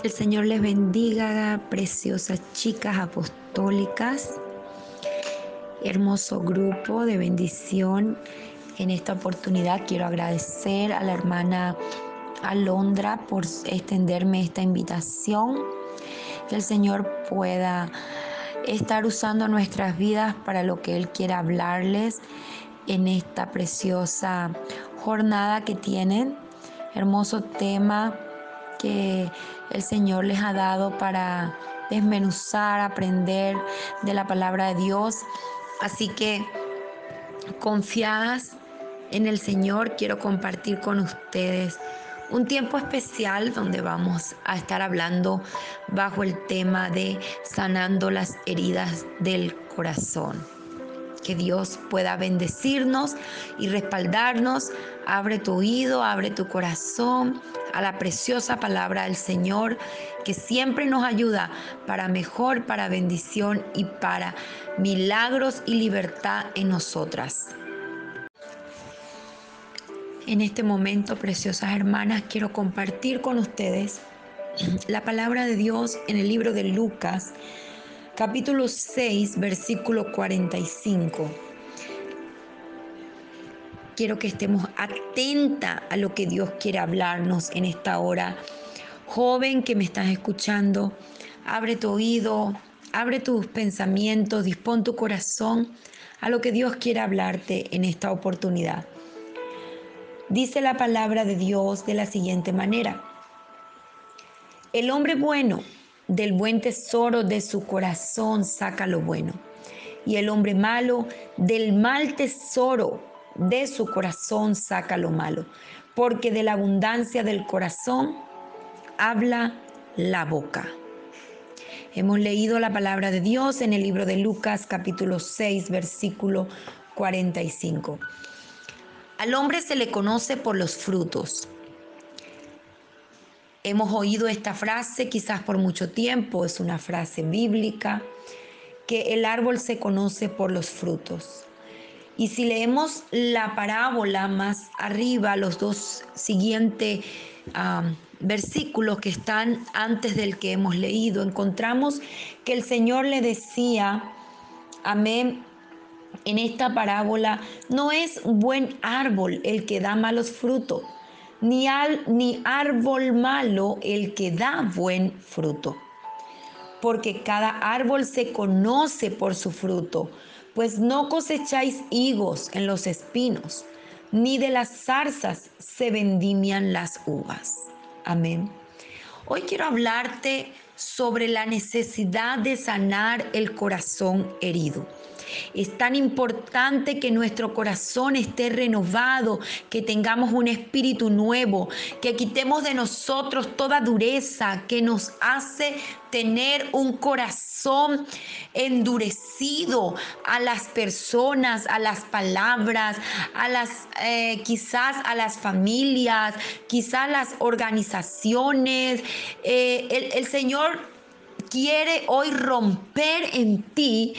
El Señor les bendiga, preciosas chicas apostólicas. Hermoso grupo de bendición. En esta oportunidad quiero agradecer a la hermana Alondra por extenderme esta invitación. Que el Señor pueda estar usando nuestras vidas para lo que Él quiera hablarles en esta preciosa jornada que tienen. Hermoso tema que el Señor les ha dado para desmenuzar, aprender de la palabra de Dios. Así que confiadas en el Señor, quiero compartir con ustedes un tiempo especial donde vamos a estar hablando bajo el tema de sanando las heridas del corazón. Que Dios pueda bendecirnos y respaldarnos. Abre tu oído, abre tu corazón a la preciosa palabra del Señor que siempre nos ayuda para mejor, para bendición y para milagros y libertad en nosotras. En este momento, preciosas hermanas, quiero compartir con ustedes la palabra de Dios en el libro de Lucas, capítulo 6, versículo 45. Quiero que estemos atenta a lo que Dios quiere hablarnos en esta hora. Joven que me estás escuchando, abre tu oído, abre tus pensamientos, dispón tu corazón a lo que Dios quiere hablarte en esta oportunidad. Dice la palabra de Dios de la siguiente manera. El hombre bueno del buen tesoro de su corazón saca lo bueno. Y el hombre malo del mal tesoro de su corazón saca lo malo. Porque de la abundancia del corazón habla la boca. Hemos leído la palabra de Dios en el libro de Lucas capítulo 6 versículo 45. Al hombre se le conoce por los frutos. Hemos oído esta frase quizás por mucho tiempo, es una frase bíblica, que el árbol se conoce por los frutos. Y si leemos la parábola más arriba, los dos siguientes versículos que están antes del que hemos leído, encontramos que el Señor le decía, amén, en esta parábola, no es buen árbol el que da malos frutos ni, ni árbol malo el que da buen fruto. Porque cada árbol se conoce por su fruto, pues no cosecháis higos en los espinos, ni de las zarzas se vendimian las uvas. Amén. Hoy quiero hablarte sobre la necesidad de sanar el corazón herido. Es tan importante que nuestro corazón esté renovado, que tengamos un espíritu nuevo, que quitemos de nosotros toda dureza que nos hace tener un corazón endurecido a las personas, a las palabras, a las eh, quizás a las familias, quizás las organizaciones. Eh, el Señor quiere hoy romper en ti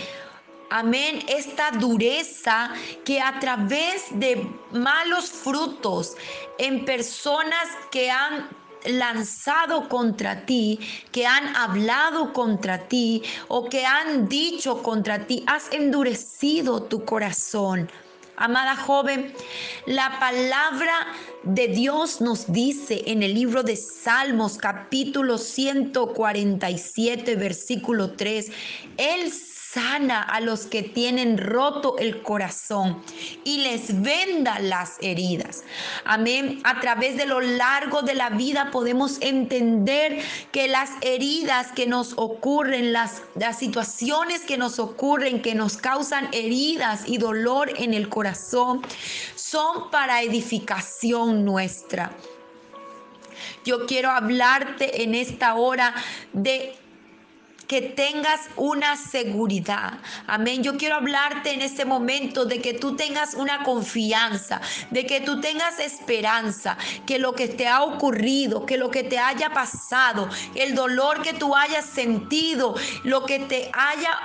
amén, esta dureza que a través de malos frutos en personas que han lanzado contra ti, que han hablado contra ti o que han dicho contra ti, has endurecido tu corazón. Amada joven, la palabra de Dios nos dice en el libro de Salmos capítulo 147 versículo 3, Él sana a los que tienen roto el corazón y les venda las heridas. Amén. A través de lo largo de la vida podemos entender que las heridas que nos ocurren, las, las situaciones que nos ocurren, que nos causan heridas y dolor en el corazón, son para edificación nuestra. Yo quiero hablarte en esta hora de que tengas una seguridad. Amén. Yo quiero hablarte en este momento de que tú tengas una confianza, de que tú tengas esperanza, que lo que te ha ocurrido, que lo que te haya pasado, el dolor que tú hayas sentido, lo que te haya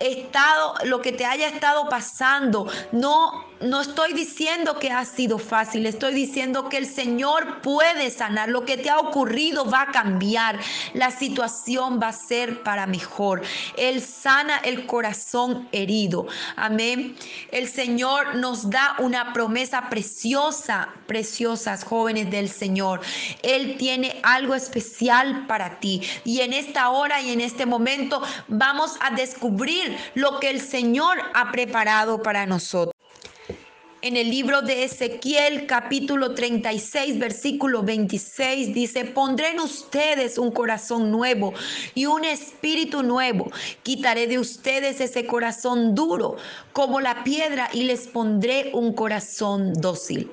estado, lo que te haya estado pasando, no no estoy diciendo que ha sido fácil, estoy diciendo que el Señor puede sanar. Lo que te ha ocurrido va a cambiar. La situación va a ser para mejor. Él sana el corazón herido. Amén. El Señor nos da una promesa preciosa, preciosas jóvenes del Señor. Él tiene algo especial para ti. Y en esta hora y en este momento vamos a descubrir lo que el Señor ha preparado para nosotros en el libro de Ezequiel capítulo 36 versículo 26 dice, pondré en ustedes un corazón nuevo y un espíritu nuevo. Quitaré de ustedes ese corazón duro como la piedra y les pondré un corazón dócil.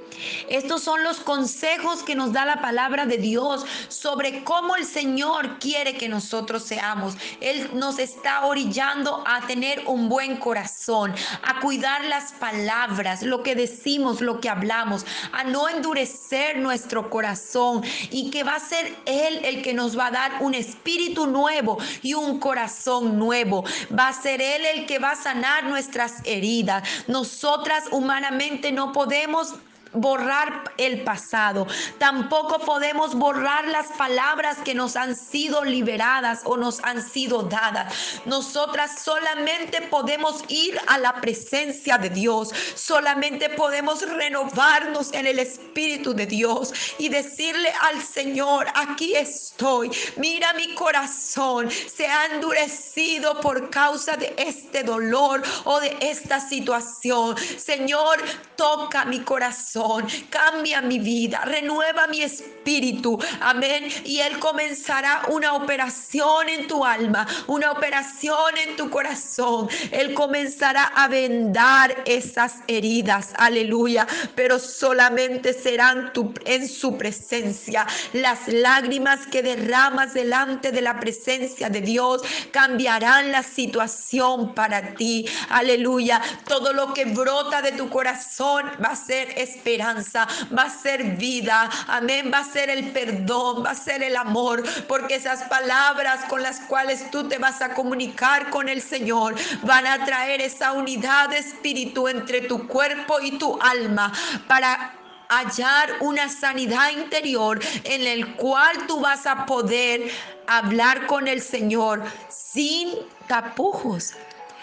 Estos son los consejos que nos da la palabra de Dios sobre cómo el Señor quiere que nosotros seamos. Él nos está orillando a tener un buen corazón, a cuidar las palabras, lo que decimos, lo que hablamos, a no endurecer nuestro corazón y que va a ser Él el que nos va a dar un espíritu nuevo y un corazón nuevo. Va a ser Él el que va a sanar nuestras heridas. Nosotras humanamente no podemos borrar el pasado. Tampoco podemos borrar las palabras que nos han sido liberadas o nos han sido dadas. Nosotras solamente podemos ir a la presencia de Dios. Solamente podemos renovarnos en el Espíritu de Dios y decirle al Señor, aquí estoy. Mira mi corazón. Se ha endurecido por causa de este dolor o de esta situación. Señor, toca mi corazón cambia mi vida, renueva mi espíritu. Amén. Y Él comenzará una operación en tu alma, una operación en tu corazón. Él comenzará a vendar esas heridas. Aleluya. Pero solamente serán en su presencia. Las lágrimas que derramas delante de la presencia de Dios cambiarán la situación para ti. Aleluya. Todo lo que brota de tu corazón va a ser esperanza va a ser vida, amén, va a ser el perdón, va a ser el amor, porque esas palabras con las cuales tú te vas a comunicar con el Señor van a traer esa unidad de espíritu entre tu cuerpo y tu alma para hallar una sanidad interior en el cual tú vas a poder hablar con el Señor sin tapujos,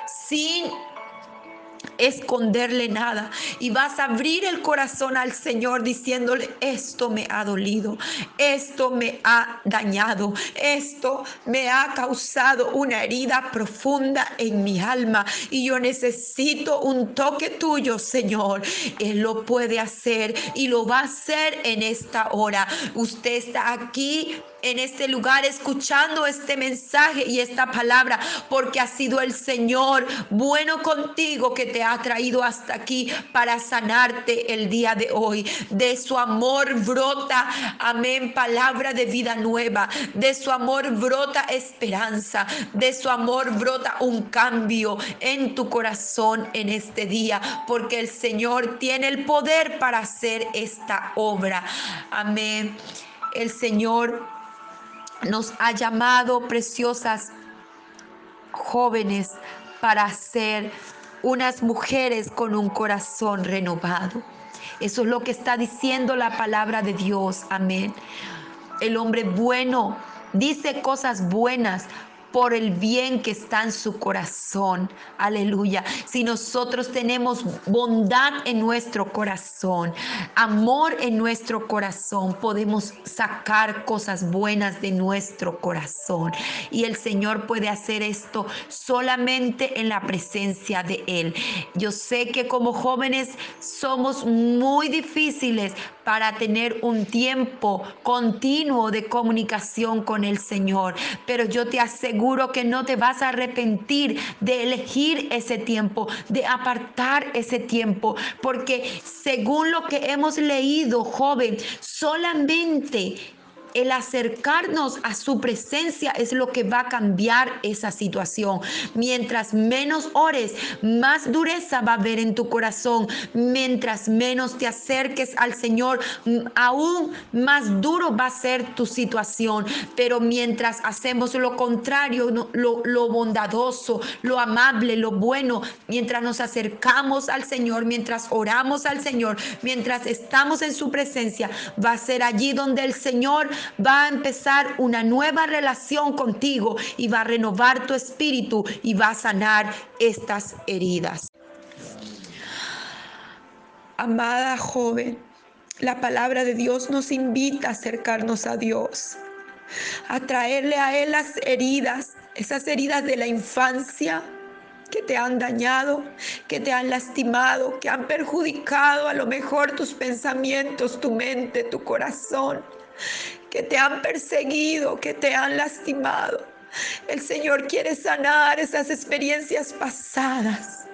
sin esconderle nada y vas a abrir el corazón al Señor diciéndole, esto me ha dolido, esto me ha dañado, esto me ha causado una herida profunda en mi alma y yo necesito un toque tuyo, Señor. Él lo puede hacer y lo va a hacer en esta hora. Usted está aquí en este lugar escuchando este mensaje y esta palabra, porque ha sido el Señor bueno contigo que te ha traído hasta aquí para sanarte el día de hoy. De su amor brota, amén, palabra de vida nueva. De su amor brota esperanza. De su amor brota un cambio en tu corazón en este día, porque el Señor tiene el poder para hacer esta obra. Amén. El Señor nos ha llamado preciosas jóvenes para ser unas mujeres con un corazón renovado. Eso es lo que está diciendo la palabra de Dios. Amén. El hombre bueno dice cosas buenas por el bien que está en su corazón. Aleluya. Si nosotros tenemos bondad en nuestro corazón, amor en nuestro corazón, podemos sacar cosas buenas de nuestro corazón. Y el Señor puede hacer esto solamente en la presencia de Él. Yo sé que como jóvenes somos muy difíciles para tener un tiempo continuo de comunicación con el Señor, pero yo te aseguro que no te vas a arrepentir de elegir ese tiempo, de apartar ese tiempo, porque según lo que hemos leído, joven, solamente el acercarnos a su presencia es lo que va a cambiar esa situación. Mientras menos ores, más dureza va a haber en tu corazón. Mientras menos te acerques al Señor, aún más duro va a ser tu situación. Pero mientras hacemos lo contrario, lo, lo bondadoso, lo amable, lo bueno, mientras nos acercamos al Señor, mientras oramos al Señor, mientras estamos en su presencia, va a ser allí donde el Señor va a empezar una nueva relación contigo y va a renovar tu espíritu y va a sanar estas heridas. Amada joven, la palabra de Dios nos invita a acercarnos a Dios, a traerle a Él las heridas, esas heridas de la infancia, que te han dañado, que te han lastimado, que han perjudicado a lo mejor tus pensamientos, tu mente, tu corazón, que te han perseguido, que te han lastimado. El Señor quiere sanar esas experiencias pasadas.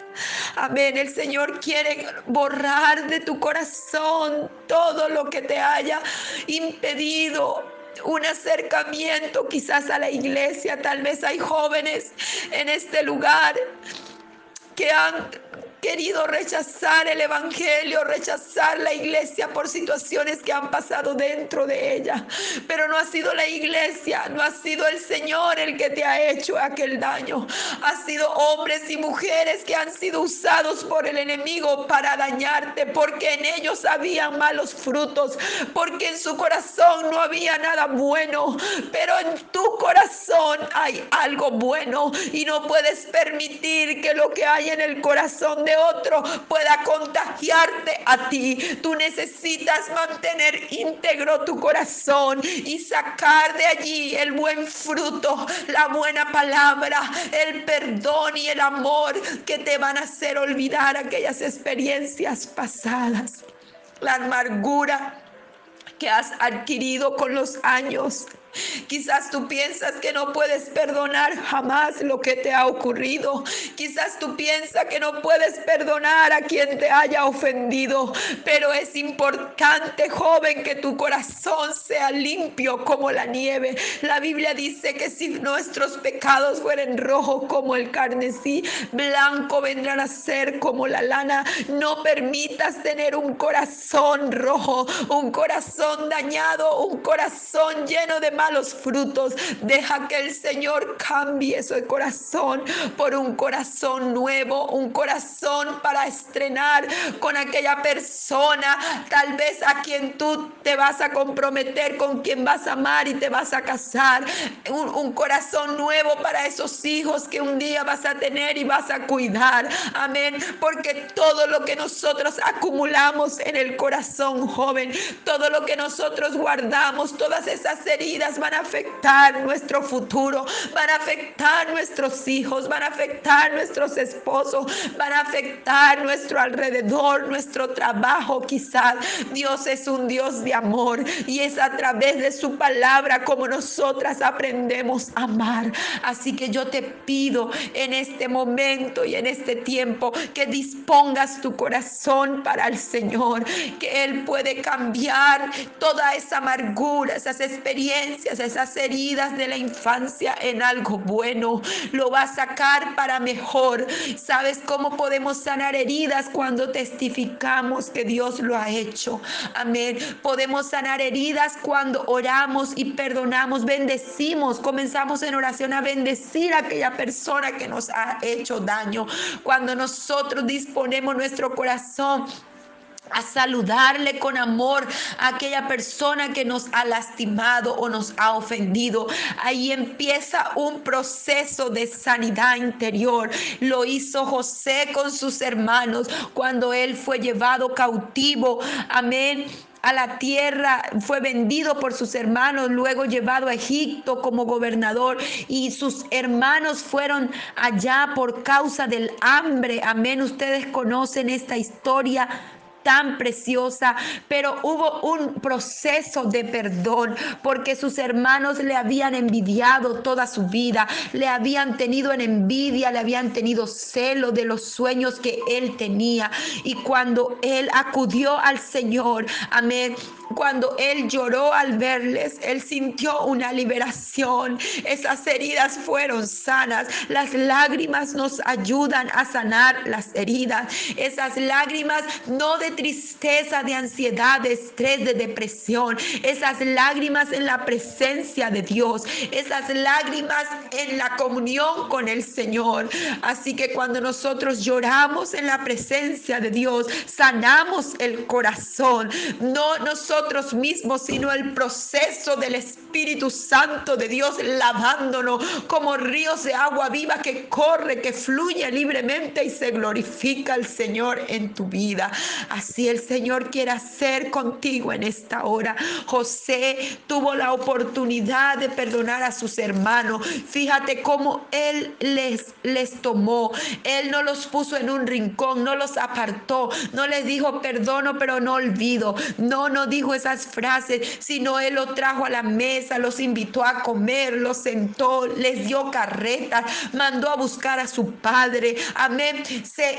Amén. El Señor quiere borrar de tu corazón todo lo que te haya impedido un acercamiento quizás a la iglesia. Tal vez hay jóvenes en este lugar que han querido rechazar el Evangelio, rechazar la iglesia por situaciones que han pasado dentro de ella. Pero no ha sido la iglesia, no ha sido el Señor el que te ha hecho aquel daño. Ha sido hombres y mujeres que han sido usados por el enemigo para dañarte, porque en ellos había malos frutos, porque en su corazón no había nada bueno, pero en tu corazón hay algo bueno y no puedes permitir que lo que hay en el corazón otro pueda contagiarte a ti. Tú necesitas mantener íntegro tu corazón y sacar de allí el buen fruto, la buena palabra, el perdón y el amor que te van a hacer olvidar aquellas experiencias pasadas. La amargura que has adquirido con los años Quizás tú piensas que no puedes perdonar jamás lo que te ha ocurrido. Quizás tú piensas que no puedes perdonar a quien te haya ofendido. Pero es importante, joven, que tu corazón sea limpio como la nieve. La Biblia dice que si nuestros pecados fueren rojos como el carnesí, blanco vendrán a ser como la lana. No permitas tener un corazón rojo, un corazón dañado, un corazón lleno de malos frutos. Deja que el Señor cambie ese corazón por un corazón nuevo, un corazón para estrenar con aquella persona, tal vez a quien tú te vas a comprometer, con quien vas a amar y te vas a casar. Un, un corazón nuevo para esos hijos que un día vas a tener y vas a cuidar. Amén. Porque todo lo que nosotros acumulamos en el corazón joven, todo lo que nosotros guardamos, todas esas heridas, van a afectar nuestro futuro, van a afectar nuestros hijos, van a afectar nuestros esposos, van a afectar nuestro alrededor, nuestro trabajo quizás. Dios es un Dios de amor y es a través de su palabra como nosotras aprendemos a amar. Así que yo te pido en este momento y en este tiempo que dispongas tu corazón para el Señor, que Él puede cambiar toda esa amargura, esas experiencias esas heridas de la infancia en algo bueno. Lo va a sacar para mejor. ¿Sabes cómo podemos sanar heridas cuando testificamos que Dios lo ha hecho? Amén. Podemos sanar heridas cuando oramos y perdonamos, bendecimos, comenzamos en oración a bendecir a aquella persona que nos ha hecho daño. Cuando nosotros disponemos nuestro corazón a saludarle con amor a aquella persona que nos ha lastimado o nos ha ofendido. Ahí empieza un proceso de sanidad interior. Lo hizo José con sus hermanos cuando él fue llevado cautivo. Amén a la tierra, fue vendido por sus hermanos, luego llevado a Egipto como gobernador y sus hermanos fueron allá por causa del hambre. Amén, ustedes conocen esta historia tan preciosa, pero hubo un proceso de perdón porque sus hermanos le habían envidiado toda su vida, le habían tenido en envidia, le habían tenido celo de los sueños que él tenía. Y cuando él acudió al Señor, amén, cuando él lloró al verles, él sintió una liberación. Esas heridas fueron sanas. Las lágrimas nos ayudan a sanar las heridas. Esas lágrimas no de tristeza, de ansiedad, de estrés, de depresión. Esas lágrimas en la presencia de Dios. Esas lágrimas en la comunión con el Señor. Así que cuando nosotros lloramos en la presencia de Dios, sanamos el corazón. No nosotros nosotros mismos, sino el proceso del Espíritu Santo de Dios lavándonos como ríos de agua viva que corre, que fluye libremente y se glorifica el Señor en tu vida. Así el Señor quiere hacer contigo en esta hora. José tuvo la oportunidad de perdonar a sus hermanos. Fíjate cómo Él les, les tomó. Él no los puso en un rincón, no los apartó, no les dijo perdono, pero no olvido. No, no dijo esas frases, sino Él lo trajo a la mesa, los invitó a comer, los sentó, les dio carretas, mandó a buscar a su padre. Amén. Se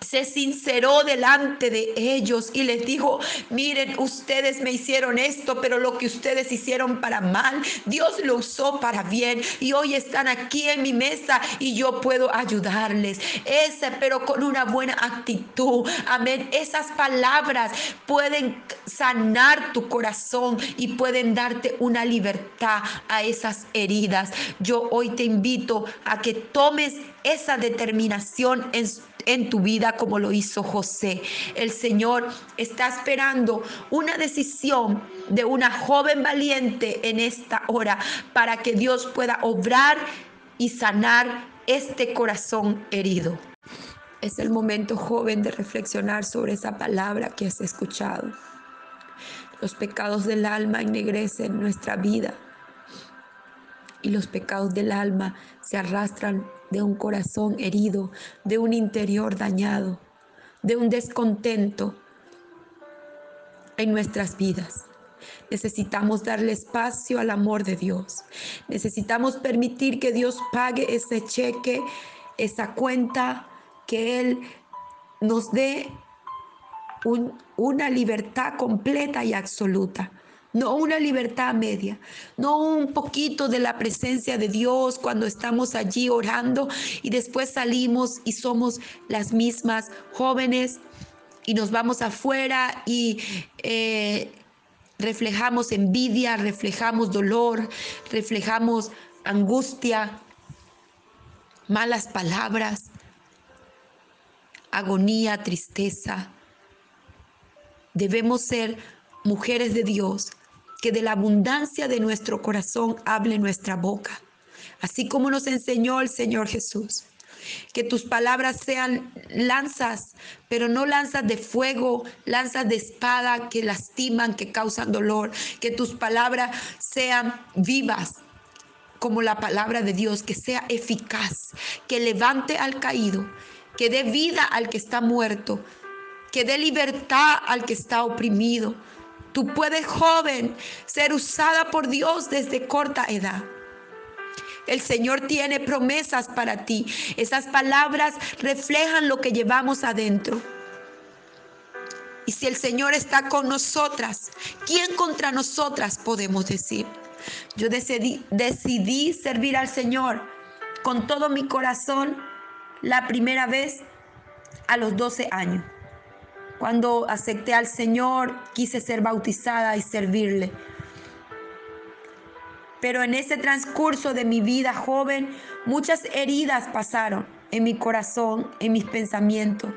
se sinceró delante de ellos y les dijo, miren, ustedes me hicieron esto, pero lo que ustedes hicieron para mal, Dios lo usó para bien y hoy están aquí en mi mesa y yo puedo ayudarles. Ese, pero con una buena actitud. Amén. Esas palabras pueden sanar tu corazón y pueden darte una libertad a esas heridas. Yo hoy te invito a que tomes esa determinación en en tu vida como lo hizo José. El Señor está esperando una decisión de una joven valiente en esta hora para que Dios pueda obrar y sanar este corazón herido. Es el momento joven de reflexionar sobre esa palabra que has escuchado. Los pecados del alma ennegrecen nuestra vida y los pecados del alma se arrastran de un corazón herido, de un interior dañado, de un descontento en nuestras vidas. Necesitamos darle espacio al amor de Dios. Necesitamos permitir que Dios pague ese cheque, esa cuenta, que Él nos dé una libertad completa y absoluta no una libertad media, no un poquito de la presencia de Dios cuando estamos allí orando y después salimos y somos las mismas jóvenes y nos vamos afuera y eh, reflejamos envidia, reflejamos dolor, reflejamos angustia, malas palabras, agonía, tristeza. Debemos ser mujeres de Dios que de la abundancia de nuestro corazón hable nuestra boca, así como nos enseñó el Señor Jesús. Que tus palabras sean lanzas, pero no lanzas de fuego, lanzas de espada que lastiman, que causan dolor. Que tus palabras sean vivas, como la palabra de Dios, que sea eficaz, que levante al caído, que dé vida al que está muerto, que dé libertad al que está oprimido Tú puedes, joven, ser usada por Dios desde corta edad. El Señor tiene promesas para ti. Esas palabras reflejan lo que llevamos adentro. Y si el Señor está con nosotras, ¿quién contra nosotras podemos decir? Yo decidí, decidí servir al Señor con todo mi corazón la primera vez a los 12 años. Cuando acepté al Señor, quise ser bautizada y servirle. Pero en ese transcurso de mi vida joven, muchas heridas pasaron en mi corazón, en mis pensamientos.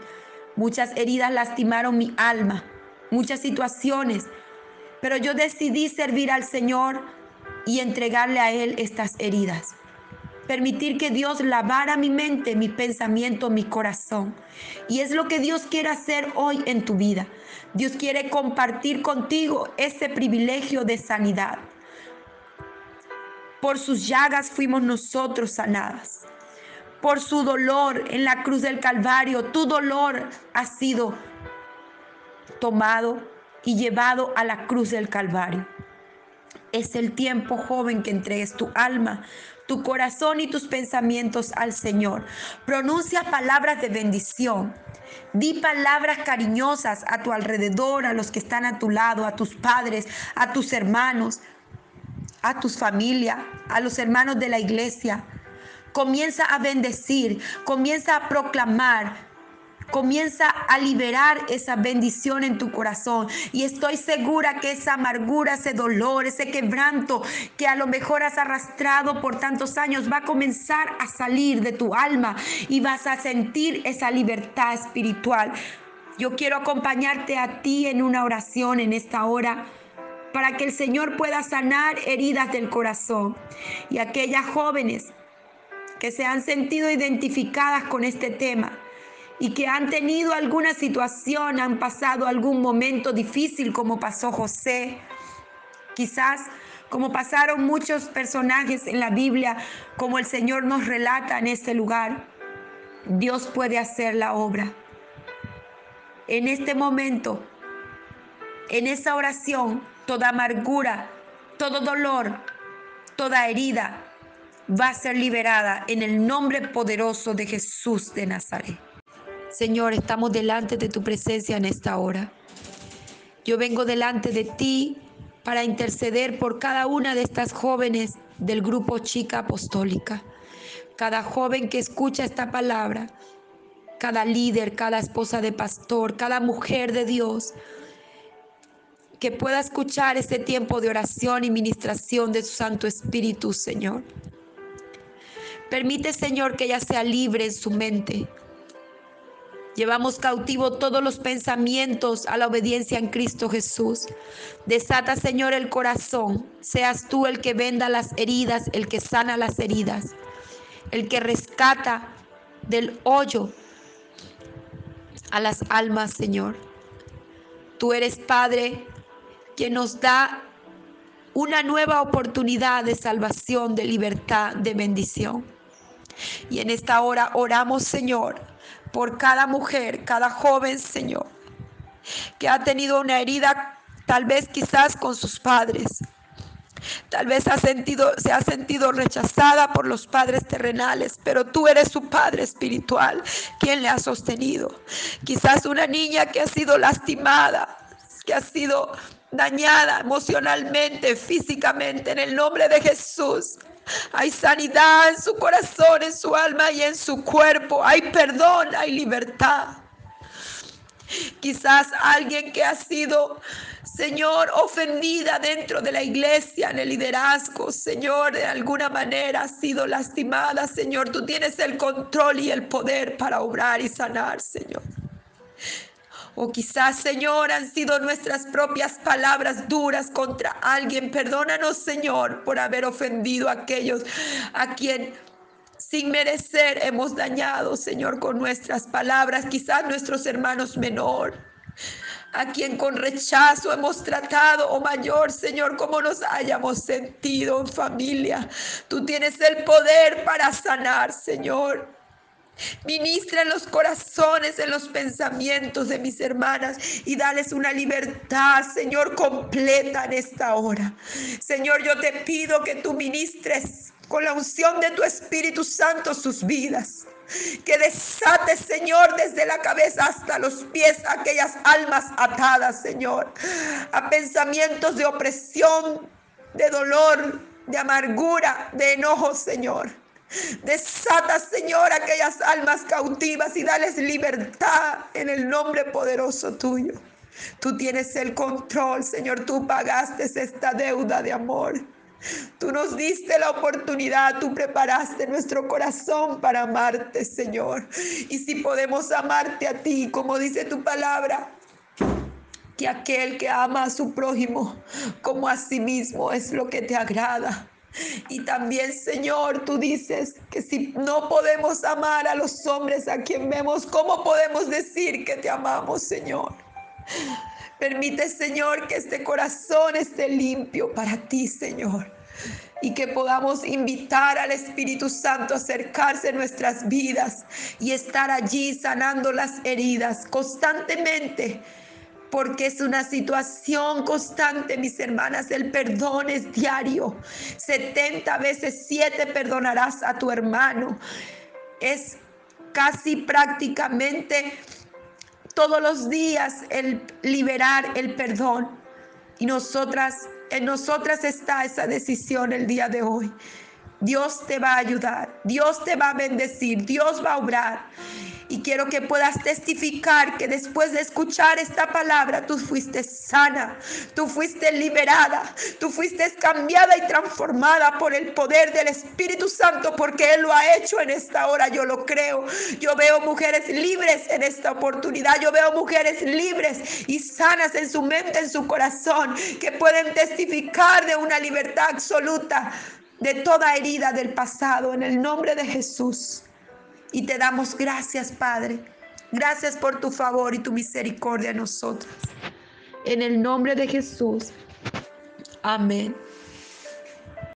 Muchas heridas lastimaron mi alma, muchas situaciones. Pero yo decidí servir al Señor y entregarle a Él estas heridas permitir que Dios lavara mi mente, mi pensamiento, mi corazón. Y es lo que Dios quiere hacer hoy en tu vida. Dios quiere compartir contigo ese privilegio de sanidad. Por sus llagas fuimos nosotros sanadas. Por su dolor en la cruz del Calvario, tu dolor ha sido tomado y llevado a la cruz del Calvario. Es el tiempo, joven, que entregues tu alma, tu corazón y tus pensamientos al Señor. Pronuncia palabras de bendición. Di palabras cariñosas a tu alrededor, a los que están a tu lado, a tus padres, a tus hermanos, a tus familias, a los hermanos de la iglesia. Comienza a bendecir, comienza a proclamar Comienza a liberar esa bendición en tu corazón. Y estoy segura que esa amargura, ese dolor, ese quebranto que a lo mejor has arrastrado por tantos años va a comenzar a salir de tu alma y vas a sentir esa libertad espiritual. Yo quiero acompañarte a ti en una oración en esta hora para que el Señor pueda sanar heridas del corazón. Y aquellas jóvenes que se han sentido identificadas con este tema, y que han tenido alguna situación, han pasado algún momento difícil como pasó José, quizás como pasaron muchos personajes en la Biblia, como el Señor nos relata en este lugar, Dios puede hacer la obra. En este momento, en esa oración, toda amargura, todo dolor, toda herida va a ser liberada en el nombre poderoso de Jesús de Nazaret. Señor, estamos delante de tu presencia en esta hora. Yo vengo delante de ti para interceder por cada una de estas jóvenes del grupo Chica Apostólica. Cada joven que escucha esta palabra, cada líder, cada esposa de pastor, cada mujer de Dios, que pueda escuchar este tiempo de oración y ministración de su Santo Espíritu, Señor. Permite, Señor, que ella sea libre en su mente, Llevamos cautivo todos los pensamientos a la obediencia en Cristo Jesús. Desata, Señor, el corazón. Seas tú el que venda las heridas, el que sana las heridas, el que rescata del hoyo a las almas, Señor. Tú eres Padre que nos da una nueva oportunidad de salvación, de libertad, de bendición. Y en esta hora oramos, Señor, por cada mujer, cada joven, Señor, que ha tenido una herida, tal vez quizás con sus padres. Tal vez ha sentido, se ha sentido rechazada por los padres terrenales, pero tú eres su padre espiritual, quien le ha sostenido. Quizás una niña que ha sido lastimada, que ha sido dañada emocionalmente, físicamente, en el nombre de Jesús. Hay sanidad en su corazón, en su alma y en su cuerpo. Hay perdón, hay libertad. Quizás alguien que ha sido, Señor, ofendida dentro de la iglesia, en el liderazgo, Señor, de alguna manera ha sido lastimada, Señor. Tú tienes el control y el poder para obrar y sanar, Señor. O quizás, Señor, han sido nuestras propias palabras duras contra alguien. Perdónanos, Señor, por haber ofendido a aquellos a quien sin merecer hemos dañado, Señor, con nuestras palabras. Quizás nuestros hermanos menor a quien con rechazo hemos tratado, o mayor, Señor, como nos hayamos sentido en familia. Tú tienes el poder para sanar, Señor. Ministra en los corazones, en los pensamientos de mis hermanas y dales una libertad, Señor, completa en esta hora. Señor, yo te pido que tú ministres con la unción de tu Espíritu Santo sus vidas. Que desates, Señor, desde la cabeza hasta los pies aquellas almas atadas, Señor, a pensamientos de opresión, de dolor, de amargura, de enojo, Señor. Desata, Señor, aquellas almas cautivas y dales libertad en el nombre poderoso tuyo. Tú tienes el control, Señor. Tú pagaste esta deuda de amor. Tú nos diste la oportunidad, tú preparaste nuestro corazón para amarte, Señor. Y si podemos amarte a ti, como dice tu palabra, que aquel que ama a su prójimo como a sí mismo es lo que te agrada. Y también, Señor, tú dices que si no podemos amar a los hombres a quien vemos, ¿cómo podemos decir que te amamos, Señor? Permite, Señor, que este corazón esté limpio para ti, Señor. Y que podamos invitar al Espíritu Santo a acercarse a nuestras vidas y estar allí sanando las heridas constantemente porque es una situación constante, mis hermanas. El perdón es diario. 70 veces 7 perdonarás a tu hermano. Es casi prácticamente todos los días el liberar el perdón. Y nosotras, en nosotras está esa decisión el día de hoy. Dios te va a ayudar, Dios te va a bendecir, Dios va a obrar. Y quiero que puedas testificar que después de escuchar esta palabra, tú fuiste sana, tú fuiste liberada, tú fuiste cambiada y transformada por el poder del Espíritu Santo, porque Él lo ha hecho en esta hora, yo lo creo. Yo veo mujeres libres en esta oportunidad, yo veo mujeres libres y sanas en su mente, en su corazón, que pueden testificar de una libertad absoluta de toda herida del pasado en el nombre de Jesús. Y te damos gracias, Padre. Gracias por tu favor y tu misericordia a nosotros. En el nombre de Jesús. Amén.